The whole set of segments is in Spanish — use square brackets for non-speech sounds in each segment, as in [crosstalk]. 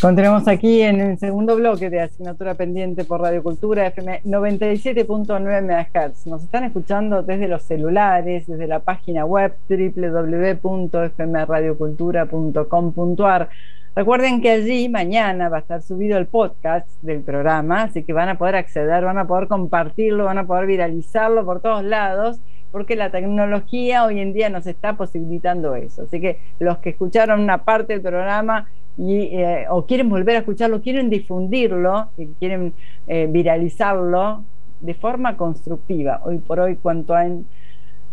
Continuamos aquí en el segundo bloque de asignatura pendiente por Radio Cultura FM 97.9 MHz. Nos están escuchando desde los celulares, desde la página web www.fmradiocultura.com.ar. Recuerden que allí mañana va a estar subido el podcast del programa, así que van a poder acceder, van a poder compartirlo, van a poder viralizarlo por todos lados porque la tecnología hoy en día nos está posibilitando eso. Así que los que escucharon una parte del programa y, eh, o quieren volver a escucharlo, quieren difundirlo, quieren eh, viralizarlo de forma constructiva. Hoy por hoy, cuanto hay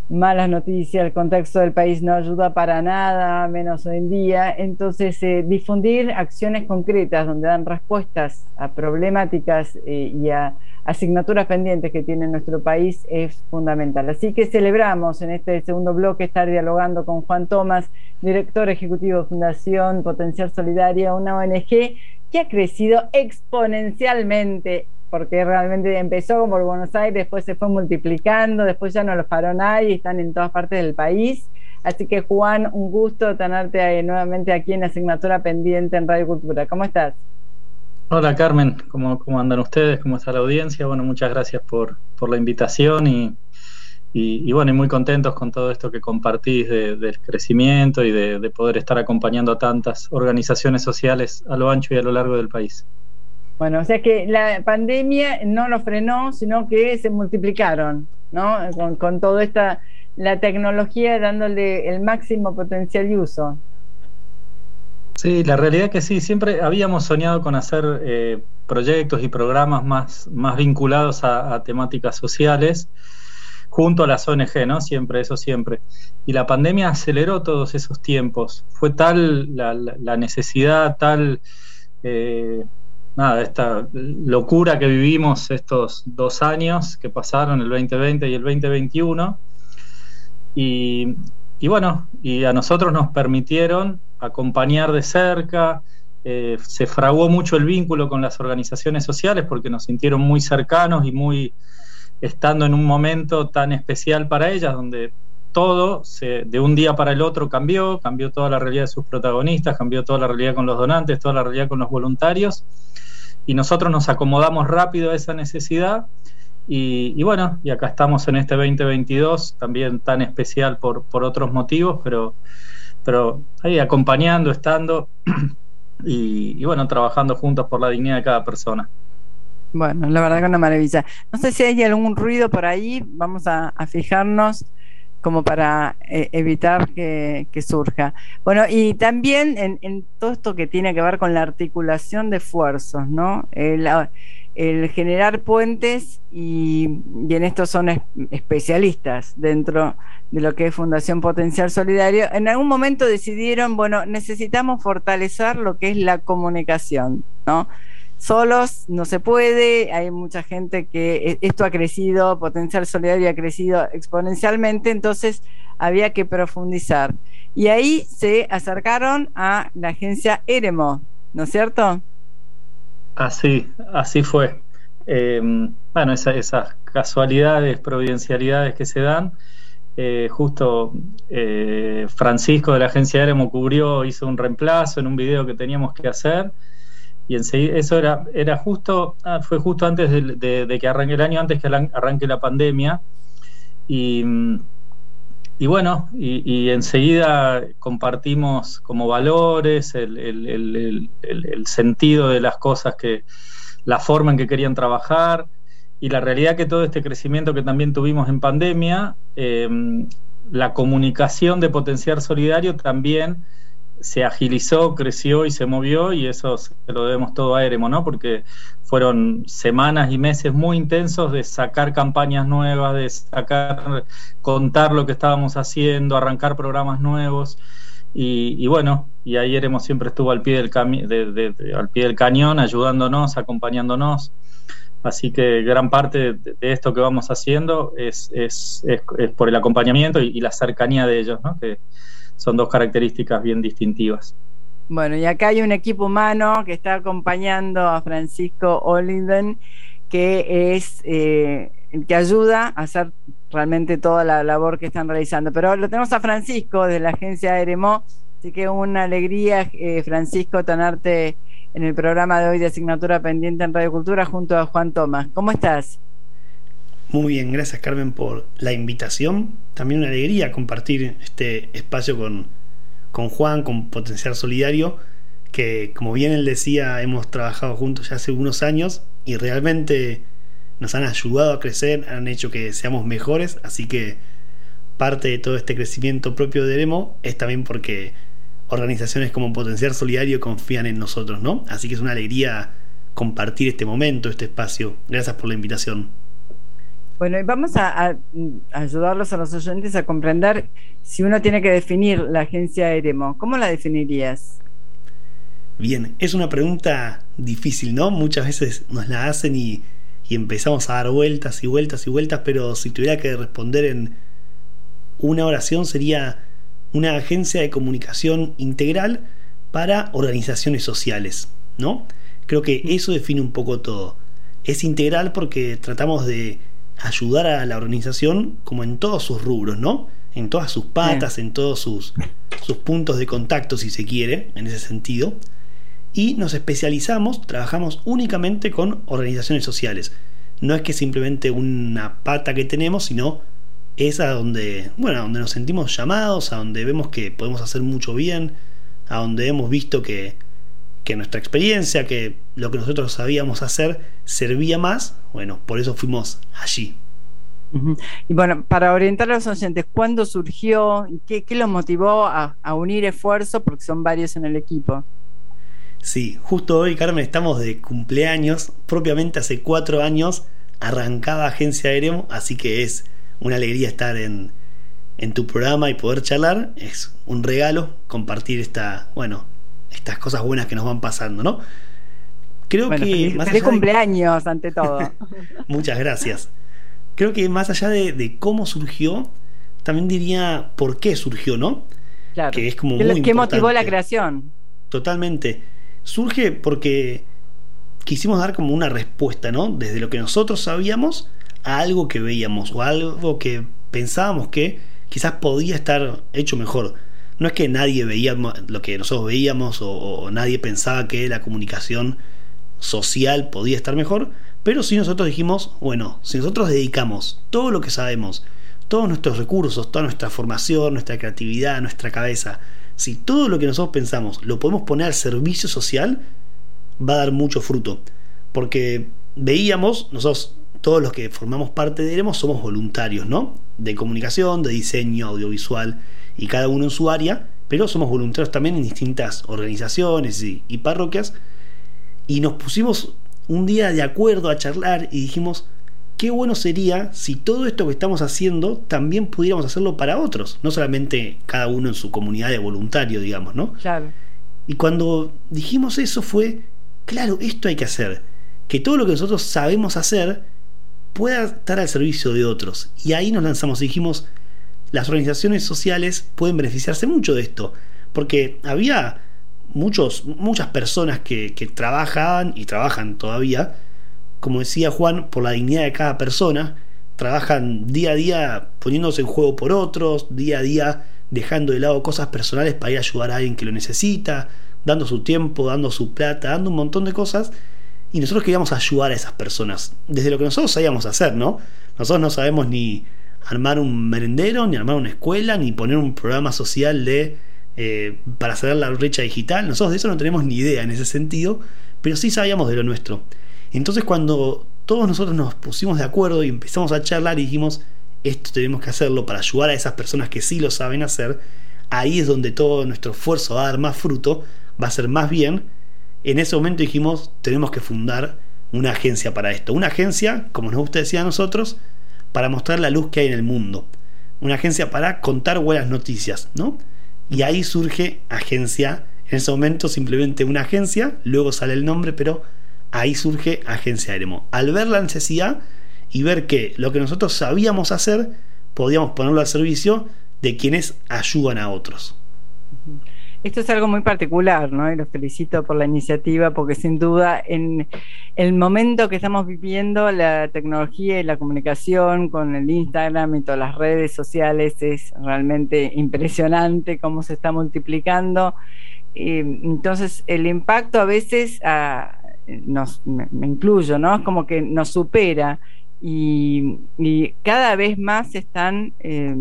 malas noticias, el contexto del país no ayuda para nada, menos hoy en día. Entonces, eh, difundir acciones concretas donde dan respuestas a problemáticas y a asignaturas pendientes que tiene nuestro país es fundamental. Así que celebramos en este segundo bloque estar dialogando con Juan Tomás, director ejecutivo de Fundación Potencial Solidaria, una ONG que ha crecido exponencialmente porque realmente empezó como Buenos Aires, después se fue multiplicando, después ya no los paró nadie, están en todas partes del país. Así que Juan, un gusto tenerte nuevamente aquí en Asignatura Pendiente en Radio Cultura. ¿Cómo estás? Hola Carmen, ¿cómo, ¿cómo, andan ustedes? ¿Cómo está la audiencia? Bueno, muchas gracias por, por la invitación y, y, bueno, y muy contentos con todo esto que compartís del crecimiento y de, de, poder estar acompañando a tantas organizaciones sociales a lo ancho y a lo largo del país. Bueno, o sea que la pandemia no lo frenó, sino que se multiplicaron, ¿no? Con, con toda esta, la tecnología dándole el máximo potencial y uso. Sí, la realidad es que sí, siempre habíamos soñado con hacer eh, proyectos y programas más, más vinculados a, temáticas sociales junto a las ONG, ¿no? Siempre, eso siempre. Y la pandemia aceleró todos esos tiempos. Fue tal la, necesidad, tal, eh, nada, esta locura que vivimos estos dos años que pasaron, el 2020 y el 2021. Y, y bueno, y a nosotros nos permitieron acompañar de cerca. Eh, se fraguó mucho el vínculo con las organizaciones sociales porque nos sintieron muy cercanos y muy estando en un momento tan especial para ellas, donde todo se, de un día para el otro cambió, cambió toda la realidad de sus protagonistas, cambió toda la realidad con los donantes, toda la realidad con los voluntarios, y nosotros nos acomodamos rápido a esa necesidad. Y, y bueno, y acá estamos en este 2022, también tan especial por, por otros motivos, pero pero ahí acompañando, estando [clears throat] y, bueno, trabajando juntos por la dignidad de cada persona. Bueno, la verdad que una maravilla. No sé si hay algún ruido por ahí, vamos a, fijarnos como para eh, evitar que, surja. Bueno, y también en, todo esto que tiene que ver con la articulación de esfuerzos, ¿no? el generar puentes y, en esto son especialistas dentro de lo que es Fundación Potencial Solidario, en algún momento decidieron, bueno, necesitamos fortalecer lo que es la comunicación, ¿no? Solos no se puede, hay mucha gente que e, esto ha crecido, Potencial Solidario ha crecido exponencialmente, entonces había que profundizar. Y ahí se acercaron a la agencia Eremo, ¿no es cierto? Así, así fue. Eh, bueno, esas casualidades, providencialidades que se dan. Eh, justo eh, Francisco de la agencia Eremo cubrió, hizo un reemplazo en un video que teníamos que hacer. Y enseguida, eso era, era justo, ah, fue justo antes de, que arranque el año, antes que arranque la pandemia. Y y bueno, y, enseguida compartimos como valores, el, sentido de las cosas que, la forma en que querían trabajar y la realidad que todo este crecimiento que también tuvimos en pandemia, eh, la comunicación de potenciar solidario también se agilizó, creció y se movió y eso se lo debemos todo a Eremo, ¿no? Porque fueron semanas y meses muy intensos de sacar campañas nuevas, de sacar, contar lo que estábamos haciendo, arrancar programas nuevos. Y, bueno, y ahí Eremo siempre estuvo al pie del, al pie del cañón, ayudándonos, acompañándonos. Así que gran parte de, esto que vamos haciendo es, es, es, por el acompañamiento y, la cercanía de ellos, ¿no? Son dos características bien distintivas. Bueno, y acá hay un equipo humano que está acompañando a Francisco Oliven, que es eh, que ayuda a hacer realmente toda la labor que están realizando. Pero lo tenemos a Francisco de la agencia Eremo, así que una alegría, eh, Francisco, tenerte en el programa de hoy de asignatura pendiente en Radio Cultura junto a Juan Tomás. ¿Cómo estás? Muy bien, gracias Carmen por la invitación. También una alegría compartir este espacio con, con Juan, con Potencial Solidario, que como bien él decía, hemos trabajado juntos ya hace unos años y realmente nos han ayudado a crecer, han hecho que seamos mejores, así que parte de todo este crecimiento propio de Eremo es también porque organizaciones como Potencial Solidario confían en nosotros, ¿no? Así que es una alegría compartir este momento, este espacio. Gracias por la invitación. Bueno, y vamos a, ayudarlos a los oyentes a comprender si uno tiene que definir la agencia Eremo. ¿Cómo la definirías? Bien, es una pregunta difícil, ¿no? Muchas veces nos la hacen y, y empezamos a dar vueltas y vueltas y vueltas, pero si tuviera que responder en una oración sería una agencia de comunicación integral para organizaciones sociales, ¿no? Creo que eso define un poco todo. Es integral porque tratamos de ayudar a la organización como en todos sus rubros, ¿no? En todas sus patas, en todos sus, sus puntos de contacto, si se quiere, en ese sentido. Y nos especializamos, trabajamos únicamente con organizaciones sociales. No es que simplemente una pata que tenemos, sino es a donde, bueno, a donde nos sentimos llamados, a donde vemos que podemos hacer mucho bien, a donde hemos visto que, que nuestra experiencia, que lo que nosotros sabíamos hacer servía más, bueno, por eso fuimos allí. Y bueno, para orientar a los oyentes, ¿cuándo surgió? ¿Qué, qué los motivó a, a unir esfuerzos? Porque son varios en el equipo. Sí, justo hoy, Carmen, estamos de cumpleaños. Propiamente hace cuatro años arrancaba Agencia Aéreo, así que es una alegría estar en, en tu programa y poder charlar. Es un regalo compartir esta, bueno, estas cosas buenas que nos van pasando, ¿no? Creo que. más de cumpleaños, ante todo. [laughs] Muchas gracias. Creo que más allá de, cómo surgió, también diría por qué surgió, ¿no? Claro. Que es como ¿Qué, motivó la creación? Totalmente. Surge porque quisimos dar como una respuesta, ¿no? Desde lo que nosotros sabíamos a algo que veíamos o algo que pensábamos que quizás podía estar hecho mejor. No es que nadie veía lo que nosotros veíamos o, nadie pensaba que la comunicación social podía estar mejor, pero sí nosotros dijimos, bueno, si nosotros dedicamos todo lo que sabemos, todos nuestros recursos, toda nuestra formación, nuestra creatividad, nuestra cabeza, si todo lo que nosotros pensamos lo podemos poner al servicio social, va a dar mucho fruto. Porque veíamos, nosotros todos los que formamos parte de Eremos somos voluntarios, ¿no? De comunicación, de diseño audiovisual y cada uno en su área, pero somos voluntarios también en distintas organizaciones y, parroquias. Y nos pusimos un día de acuerdo a charlar y dijimos, qué bueno sería si todo esto que estamos haciendo también pudiéramos hacerlo para otros, no solamente cada uno en su comunidad de voluntarios, digamos, ¿no? Claro. Y cuando dijimos eso fue, claro, esto hay que hacer, que todo lo que nosotros sabemos hacer pueda estar al servicio de otros. Y ahí nos lanzamos y dijimos, las organizaciones sociales pueden beneficiarse mucho de esto, porque había muchos, muchas personas que, que trabajaban y trabajan todavía, como decía Juan, por la dignidad de cada persona, trabajan día a día poniéndose en juego por otros, día a día dejando de lado cosas personales para ir a ayudar a alguien que lo necesita, dando su tiempo, dando su plata, dando un montón de cosas y nosotros queríamos ayudar a esas personas, desde lo que nosotros sabíamos hacer, ¿no? Nosotros no sabemos ni armar un merendero, ni armar una escuela, ni poner un programa social de eh, para hacer la brecha digital. Nosotros de eso no tenemos ni idea en ese sentido, pero sí sabíamos de lo nuestro. Entonces cuando todos nosotros nos pusimos de acuerdo y empezamos a charlar y dijimos, esto tenemos que hacerlo para ayudar a esas personas que sí lo saben hacer, ahí es donde todo nuestro esfuerzo va a dar más fruto, va a ser más bien en ese momento dijimos, tenemos que fundar una agencia para esto. Una agencia, como nos gusta decir a nosotros, para mostrar la luz que hay en el mundo. Una agencia para contar buenas noticias, ¿no? Y ahí surge agencia. En ese momento simplemente una agencia, luego sale el nombre, pero ahí surge Agencia Eremo. Al ver la necesidad y ver que lo que nosotros sabíamos hacer, podíamos ponerlo al servicio de quienes ayudan a otros. Esto es algo muy particular, ¿no? Y los felicito por la iniciativa, porque sin duda en el momento que estamos viviendo, la tecnología y la comunicación con el Instagram y todas las redes sociales es realmente impresionante cómo se está multiplicando. entonces el impacto a veces me, incluyo, ¿no? Es como que nos supera y, cada vez más están eh,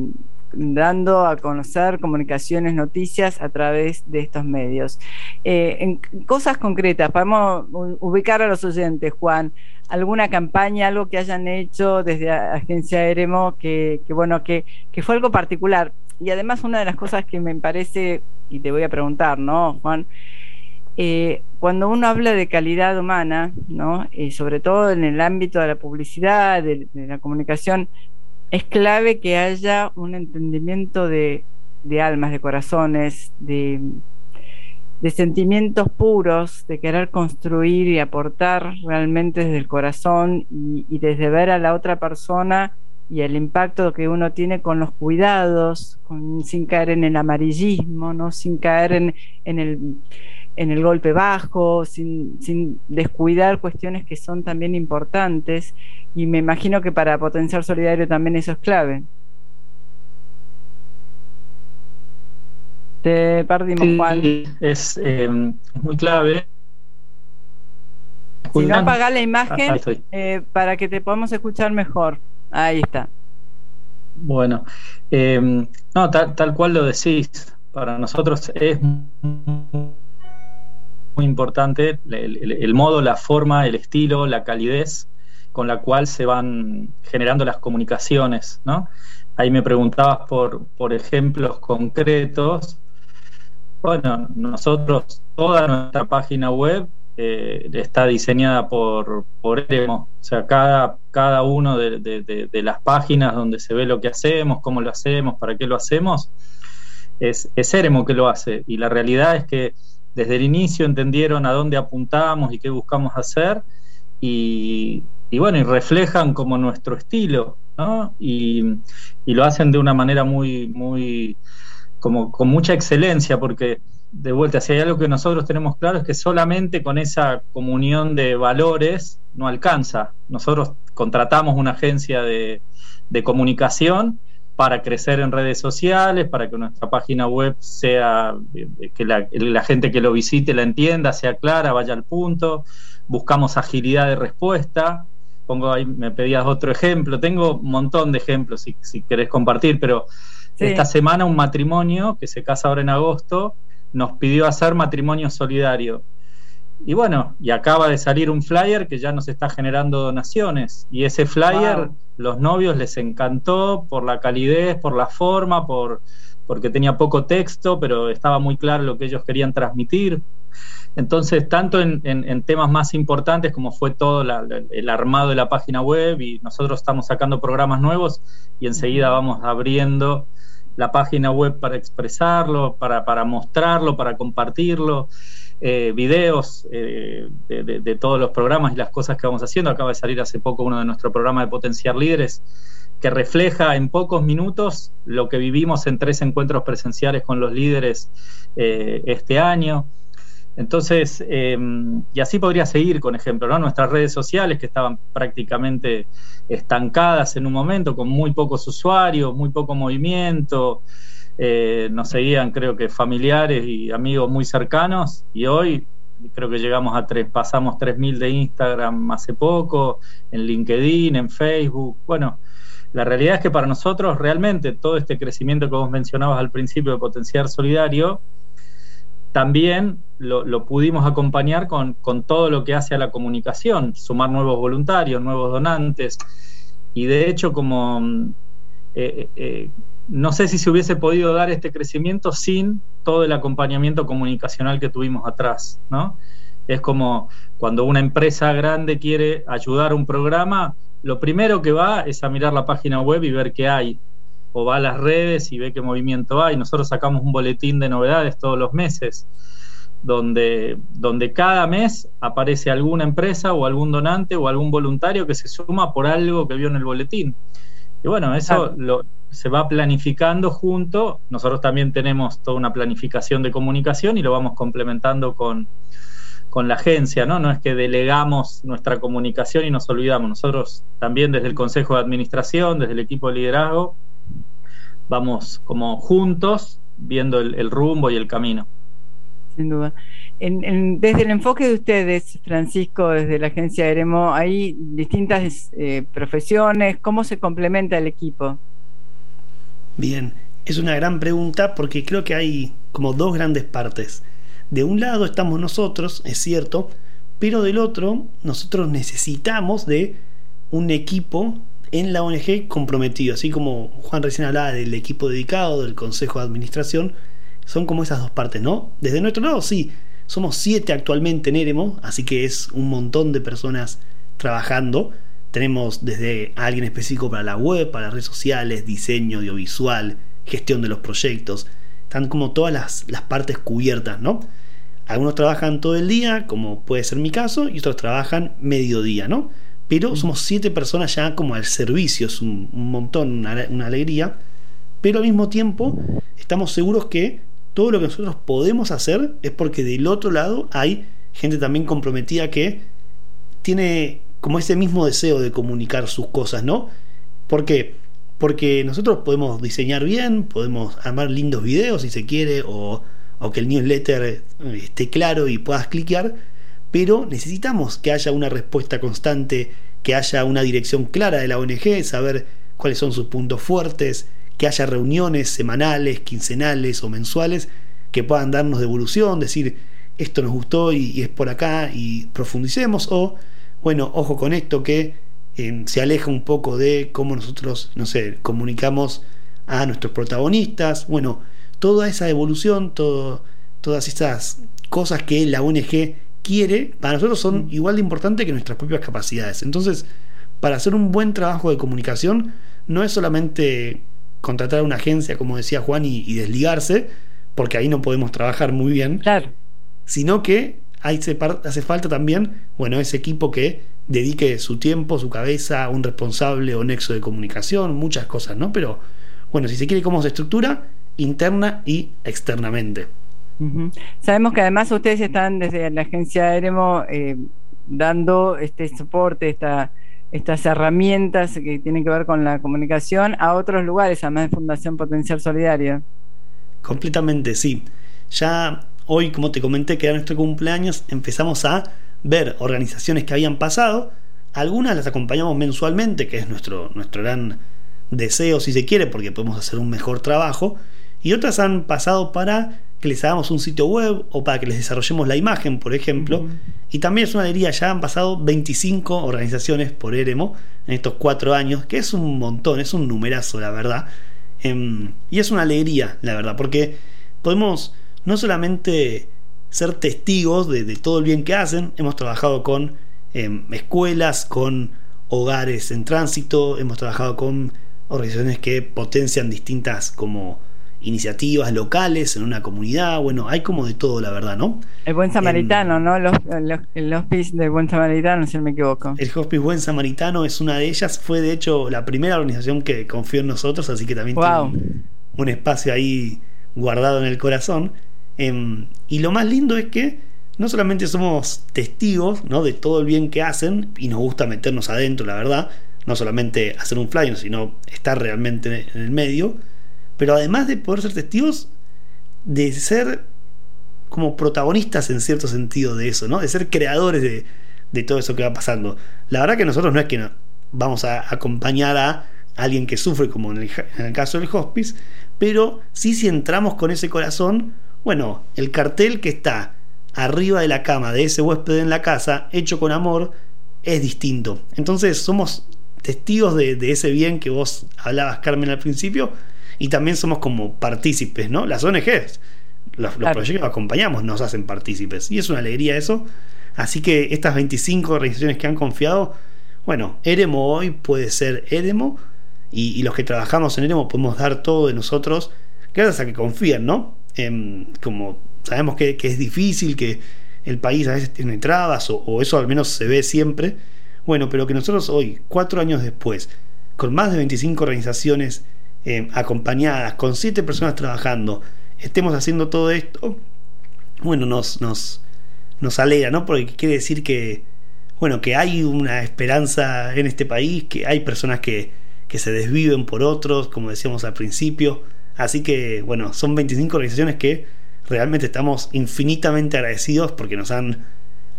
dando a conocer comunicaciones, noticias a través de estos medios. Eh, en cosas concretas, podemos ubicar a los oyentes, Juan, alguna campaña, algo que hayan hecho desde Agencia Eremo que, bueno, que, que fue algo particular. Y además una de las cosas que me parece, y te voy a preguntar, ¿no, Juan? Eh, cuando uno habla de calidad humana, ¿no? Eh, sobre todo en el ámbito de la publicidad, de, la comunicación, es clave que haya un entendimiento de, almas, de corazones, de, sentimientos puros, de querer construir y aportar realmente desde el corazón y, desde ver a la otra persona y el impacto que uno tiene con los cuidados, sin caer en el amarillismo, ¿no? sin caer en el en el golpe bajo, sin, sin, descuidar cuestiones que son también importantes. Y me imagino que para potenciar solidario también eso es clave. Te perdimos, Juan. Es eh, muy clave. Si no, apaga la imagen ah, eh, para que te podamos escuchar mejor. Ahí está. Bueno, eh, no, tal, tal cual lo decís. Para nosotros es muy importante el, modo, la forma, el estilo, la calidez con la cual se van generando las comunicaciones, ¿no? Ahí me preguntabas por, por ejemplos concretos. Bueno, nosotros, toda nuestra página web eh, está diseñada por, por Eremo. O sea, cada, cada uno de, de, las páginas donde se ve lo que hacemos, cómo lo hacemos, para qué lo hacemos, es, es Eremo que lo hace. Y la realidad es que desde el inicio entendieron a dónde apuntamos y qué buscamos hacer y, bueno, y reflejan como nuestro estilo. Y, lo hacen de una manera muy, muy, como con mucha excelencia, porque de vuelta, si hay algo que nosotros tenemos claro es que solamente con esa comunión de valores no alcanza. Nosotros contratamos una agencia de, de comunicación para crecer en redes sociales, para que nuestra página web sea, eh, que la, gente que lo visite la entienda, sea clara, vaya al punto. Buscamos agilidad de respuesta. Pongo ahí, me pedías otro ejemplo. Tengo un montón de ejemplos si, si querés compartir, pero esta semana un matrimonio que se casa ahora en agosto nos pidió hacer matrimonio solidario. Y bueno, y acaba de salir un flyer que ya nos está generando donaciones. Y ese flyer, los novios les encantó por la calidez, por la forma, por porque tenía poco texto, pero estaba muy claro lo que ellos querían transmitir. Entonces, tanto en, temas más importantes como fue todo el armado de la página web y nosotros estamos sacando programas nuevos y enseguida vamos abriendo la página web para expresarlo, para, para mostrarlo, para compartirlo. Eh, videos eh, de, todos los programas y las cosas que vamos haciendo. Acaba de salir hace poco uno de nuestro programa de Potenciar Líderes, que refleja en pocos minutos lo que vivimos en tres encuentros presenciales con los líderes eh, este año. Entonces, y así podría seguir con ejemplo, ¿no? Nuestras redes sociales que estaban prácticamente estancadas en un momento, con muy pocos usuarios, muy poco movimiento, eh, nos seguían creo que familiares y amigos muy cercanos y hoy creo que llegamos a tres, pasamos 3.000 de Instagram hace poco, en LinkedIn, en Facebook. Bueno, la realidad es que para nosotros realmente todo este crecimiento que vos mencionabas al principio de Potenciar Solidario, también lo, pudimos acompañar con, todo lo que hace a la comunicación, sumar nuevos voluntarios, nuevos donantes. Y de hecho, como eh, eh, no sé si se hubiese podido dar este crecimiento sin todo el acompañamiento comunicacional que tuvimos atrás, ¿no? Es como cuando una empresa grande quiere ayudar a un programa, lo primero que va es a mirar la página web y ver qué hay, o va a las redes y ve qué movimiento hay. Nosotros sacamos un boletín de novedades todos los meses, donde, donde cada mes aparece alguna empresa o algún donante o algún voluntario que se suma por algo que vio en el boletín. Y bueno, eso lo, se va planificando junto. Nosotros también tenemos toda una planificación de comunicación y lo vamos complementando con, la agencia, ¿no? No es que delegamos nuestra comunicación y nos olvidamos. Nosotros también desde el Consejo de Administración, desde el equipo de liderazgo, vamos como juntos viendo el, rumbo y el camino. sin duda. desde el enfoque de ustedes, Francisco, desde la agencia Eremo, hay distintas eh, profesiones, ¿cómo se complementa el equipo? Bien, es una gran pregunta porque creo que hay como dos grandes partes. De un lado estamos nosotros, es cierto, pero del otro nosotros necesitamos de un equipo en la ONG comprometido, así como Juan recién hablaba del equipo dedicado, del Consejo de Administración, son como esas dos partes, ¿no? Desde nuestro lado, sí, somos siete actualmente en Eremo, así que es un montón de personas trabajando. Tenemos desde alguien específico para la web, para las redes sociales, diseño audiovisual, gestión de los proyectos. Están como todas las, las partes cubiertas, ¿no? Algunos trabajan todo el día, como puede ser mi caso, y otros trabajan mediodía, ¿no? Pero somos siete personas ya como al servicio, es un, montón, una alegría. Pero al mismo tiempo estamos seguros que todo lo que nosotros podemos hacer es porque del otro lado hay gente también comprometida que tiene como ese mismo deseo de comunicar sus cosas, ¿no? ¿Por qué? Porque nosotros podemos diseñar bien, podemos armar lindos videos si se quiere, o, o que el newsletter esté claro y puedas cliquear, pero necesitamos que haya una respuesta constante, que haya una dirección clara de la ONG, saber cuáles son sus puntos fuertes, que haya reuniones semanales, quincenales o mensuales que puedan darnos devolución, decir esto nos gustó y, es por acá y profundicemos o bueno, ojo con esto que eh, se aleja un poco de cómo nosotros, no sé, comunicamos a nuestros protagonistas, bueno, toda esa evolución, todo, todas esas cosas que la ONG quiere, para nosotros son igual de importantes que nuestras propias capacidades. Entonces, para hacer un buen trabajo de comunicación, no es solamente contratar a una agencia, como decía Juan, y, desligarse, porque ahí no podemos trabajar muy bien. Claro. Sino que hace, hace falta también, bueno, ese equipo que dedique su tiempo, su cabeza, un responsable o nexo de comunicación, muchas cosas, ¿no? Pero bueno, si se quiere, cómo se estructura, interna y externamente. Sabemos que además ustedes están desde la agencia Eremo eh, dando este soporte, esta estas herramientas que tienen que ver con la comunicación a otros lugares, además de Fundación Potencial Solidario. Completamente, sí. Ya hoy, como te comenté, que era nuestro cumpleaños, empezamos a ver organizaciones que habían pasado. Algunas las acompañamos mensualmente, que es nuestro, nuestro gran deseo, si se quiere, porque podemos hacer un mejor trabajo. Y otras han pasado para que les hagamos un sitio web o para que les desarrollemos la imagen, por ejemplo. Y también es una alegría, ya han pasado 25 organizaciones por Eremo en estos cuatro años, que es un montón, es un numerazo, la verdad. Em, y es una alegría, la verdad, porque podemos no solamente ser testigos de, todo el bien que hacen, hemos trabajado con em, escuelas, con hogares en tránsito, hemos trabajado con organizaciones que potencian distintas como iniciativas locales en una comunidad, bueno, hay como de todo, la verdad, ¿no? El Buen Samaritano, ¿no? el hospice del Buen Samaritano, si no me equivoco. El Hospice Buen Samaritano es una de ellas, fue de hecho la primera organización que confió en nosotros, así que también tiene un, espacio ahí guardado en el corazón. Em, y lo más lindo es que no solamente somos testigos ¿no? de todo el bien que hacen y nos gusta meternos adentro, la verdad, no solamente hacer un flyer, sino estar realmente en el medio, pero además de poder ser testigos, de ser como protagonistas en cierto sentido de eso, ¿no? De ser creadores de, todo eso que va pasando. La verdad que nosotros no es que vamos a acompañar a alguien que sufre, como en el, caso del hospice, pero sí si entramos con ese corazón, bueno, el cartel que está arriba de la cama de ese huésped en la casa, hecho con amor, es distinto. Entonces somos testigos de, de ese bien que vos hablabas, Carmen, al principio, y también somos como partícipes, ¿no? Las ONGs, los, proyectos que acompañamos nos hacen partícipes y es una alegría eso. Así que estas 25 organizaciones que han confiado, bueno, Eremo hoy puede ser Eremo y, los que trabajamos en Eremo podemos dar todo de nosotros gracias a que confían, ¿no? Como sabemos que, es difícil, que el país a veces tiene trabas o, eso al menos se ve siempre. Bueno, pero que nosotros hoy, cuatro años después, con más de 25 organizaciones eh, acompañadas, con siete personas trabajando, estemos haciendo todo esto, bueno, nos, nos, nos alegra, ¿no? Porque quiere decir que, bueno, que hay una esperanza en este país, que hay personas que, que se desviven por otros, como decíamos al principio. Así que, bueno, son 25 organizaciones que realmente estamos infinitamente agradecidos porque nos han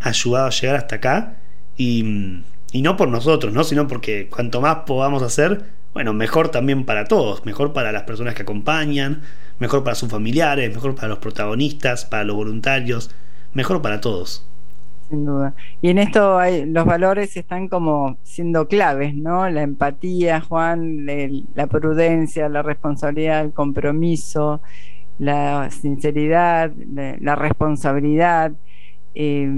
ayudado a llegar hasta acá y, y no por nosotros, ¿no? sino porque cuanto más podamos hacer, bueno, mejor también para todos, mejor para las personas que acompañan, mejor para sus familiares, mejor para los protagonistas, para los voluntarios, mejor para todos. Sin duda. Y en esto hay, los valores están como siendo claves, ¿no? La empatía, Juan, la prudencia, la responsabilidad, el compromiso, la sinceridad, la, responsabilidad. Eh,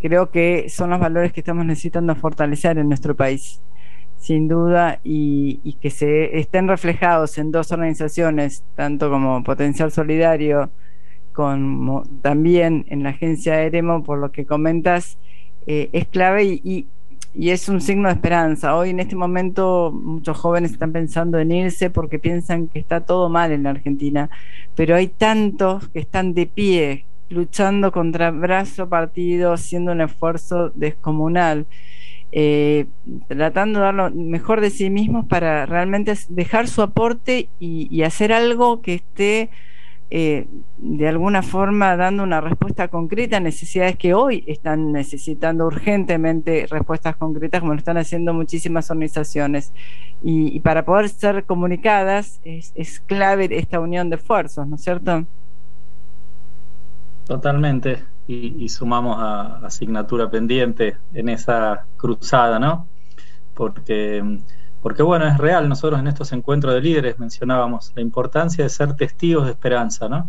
creo que son los valores que estamos necesitando fortalecer en nuestro país, sin duda, y, y que se estén reflejados en dos organizaciones, tanto como Potencial Solidario, con, también en la agencia Eremo, por lo que comentas, eh, es clave y, es un signo de esperanza. Hoy en este momento muchos jóvenes están pensando en irse porque piensan que está todo mal en la Argentina, pero hay tantos que están de pie, luchando contra brazo partido, haciendo un esfuerzo descomunal. Eh, tratando de dar lo mejor de sí mismos para realmente dejar su aporte y hacer algo que esté eh, de alguna forma dando una respuesta concreta a necesidades que hoy están necesitando urgentemente respuestas concretas, como lo están haciendo muchísimas organizaciones. Y, para poder ser comunicadas es, clave esta unión de esfuerzos, ¿no es cierto? Totalmente. Y, sumamos a asignatura pendiente en esa cruzada, ¿no? Porque porque bueno, es real, nosotros en estos encuentros de líderes mencionábamos la importancia de ser testigos de esperanza, ¿no?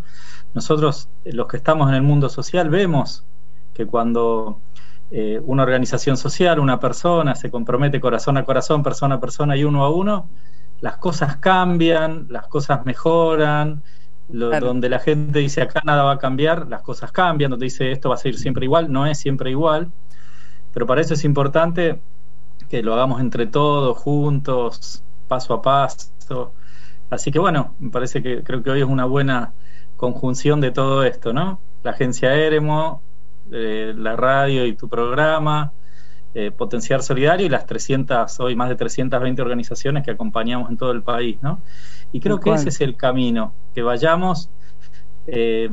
Nosotros, los que estamos en el mundo social, vemos que cuando eh, una organización social, una persona se compromete corazón a corazón, persona a persona y uno a uno, las cosas cambian, las cosas mejoran, donde la gente dice acá nada va a cambiar, las cosas cambian, donde dice esto va a ser siempre igual, no es siempre igual, pero para eso es importante que lo hagamos entre todos, juntos, paso a paso. Así que bueno, me parece que creo que hoy es una buena conjunción de todo esto, ¿no? La agencia Eremo, eh, la radio y tu programa, eh, Potenciar Solidario y las 300, hoy más de 320 organizaciones que acompañamos en todo el país, ¿no? Y creo que ese es el camino, que vayamos eh,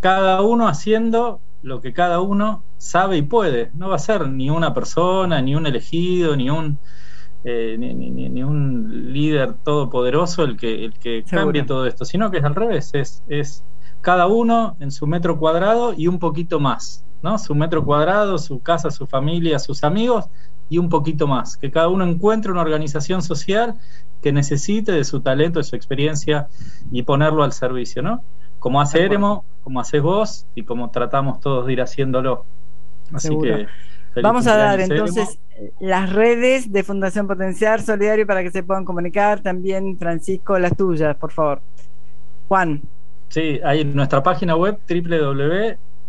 cada uno haciendo lo que cada uno sabe y puede. No va a ser ni una persona, ni un elegido, ni un, eh, ni, un líder todopoderoso el que, el que cambie todo esto, sino que es al revés, es, es cada uno en su metro cuadrado y un poquito más, ¿no? Su metro cuadrado, su casa, su familia, sus amigos y un poquito más. Que cada uno encuentre una organización social que necesite de su talento, de su experiencia y ponerlo al servicio, ¿no? Como hace Eremo, como haces vos y como tratamos todos de ir haciéndolo. Así que. Vamos a dar entonces las redes de Fundación Potenciar Solidario para que se puedan comunicar. También, Francisco, las tuyas, por favor. Juan. Sí, hay en nuestra página web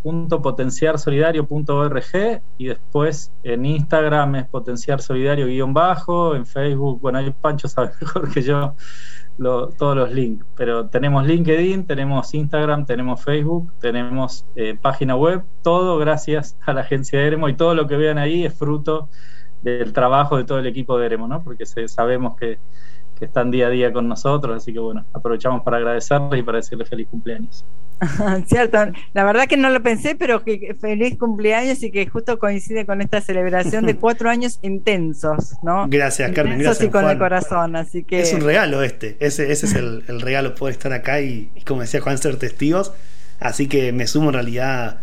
www.potenciarsolidario.org y después en Instagram es potenciar solidario-bajo, en Facebook, bueno, ahí Pancho sabe [laughs] mejor que yo todos los links. Pero tenemos LinkedIn, tenemos Instagram, tenemos Facebook, tenemos eh, página web, todo gracias a la agencia de Eremo y todo lo que vean ahí es fruto del trabajo de todo el equipo de Eremo, ¿no? Porque sabemos que, que están día a día con nosotros, así que bueno, aprovechamos para agradecerles y para decirles feliz cumpleaños. [laughs] Cierto, la verdad que no lo pensé, pero que feliz cumpleaños y que justo coincide con esta celebración de [laughs] cuatro años intensos, ¿no? Gracias, Carmen. gracias, y con el corazón, así que. Es un regalo este, ese, ese es el, regalo, poder estar acá y, como decía Juan, ser testigos. Así que me sumo en realidad,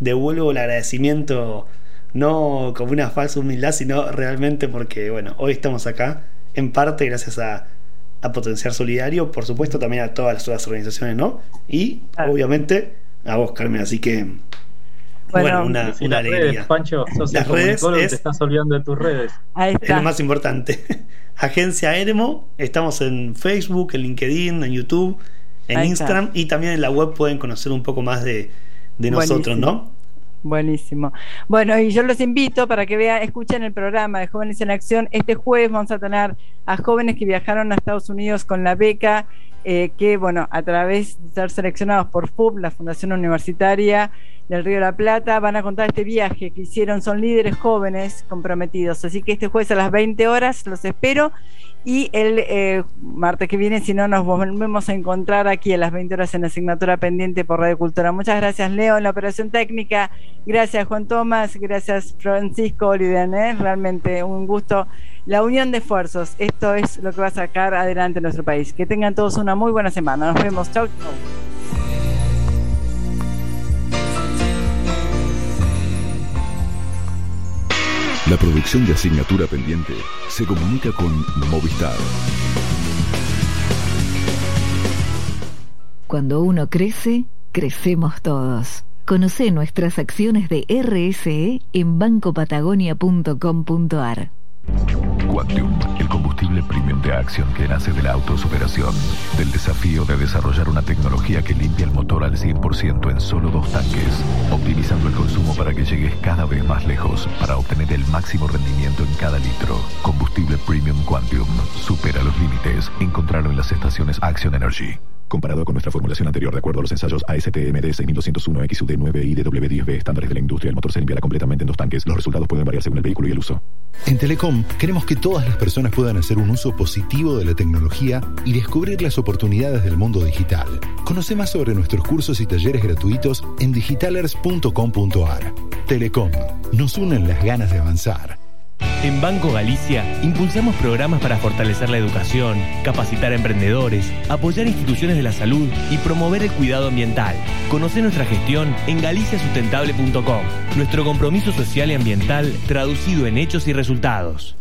devuelvo el agradecimiento, no como una falsa humildad, sino realmente porque, bueno, hoy estamos acá, en parte gracias a a Potenciar Solidario, por supuesto también a todas las otras organizaciones, ¿no? Y obviamente a vos, Carmen, así que bueno, una, alegría. Pancho, las redes te estás olvidando de tus redes. Es lo más importante. [laughs] Agencia Eremo, estamos en Facebook, en LinkedIn, en YouTube, en Instagram y también en la web pueden conocer un poco más de, de nosotros, ¿no? Buenísimo. Bueno, y yo los invito para que vean, escuchen el programa de Jóvenes en Acción. Este jueves vamos a tener a jóvenes que viajaron a Estados Unidos con la beca eh, que, bueno, a través de ser seleccionados por FUB, la Fundación Universitaria del Río de la Plata, van a contar este viaje que hicieron. Son líderes jóvenes comprometidos. Así que este jueves a las 20 horas los espero. Y el eh, martes que viene, si no, nos volvemos a encontrar aquí a las 20 horas en asignatura pendiente por Radio Cultura. Muchas gracias, Leo, en la operación técnica. Gracias, Juan Tomás. Gracias, Francisco Oliviané. Realmente un gusto. La unión de esfuerzos, esto es lo que va a sacar adelante nuestro país. Que tengan todos una muy buena semana. Nos vemos. Chau, chau. La producción de asignatura pendiente se comunica con Movistar. Cuando uno crece, crecemos todos. Conoce nuestras acciones de RSE en bancopatagonia.com.ar. Quantum, el combustible premium de acción que nace de la autosuperación, del desafío de desarrollar una tecnología que limpia el motor al 100% en solo dos tanques, optimizando el consumo para cada vez más lejos para obtener el máximo rendimiento en cada litro. Combustible premium Quantum supera los límites. Encontrarlo en las estaciones Action Energy. Comparado con nuestra formulación anterior, de acuerdo a los ensayos ASTMD 6201 XUD9 y DW10B estándares de la industria, el motor se limpiará completamente en dos tanques. Los resultados pueden variar según el vehículo y el uso. En Telecom queremos que todas las personas puedan hacer un uso positivo de la tecnología y descubrir las oportunidades del mundo digital. Conoce más sobre nuestros cursos y talleres gratuitos en digitalers.com.ar. Telecom, nos unen las ganas de avanzar. En Banco Galicia impulsamos programas para fortalecer la educación, capacitar a emprendedores, apoyar instituciones de la salud y promover el cuidado ambiental. Conoce nuestra gestión en galiciasustentable.com. Nuestro compromiso social y ambiental traducido en hechos y resultados.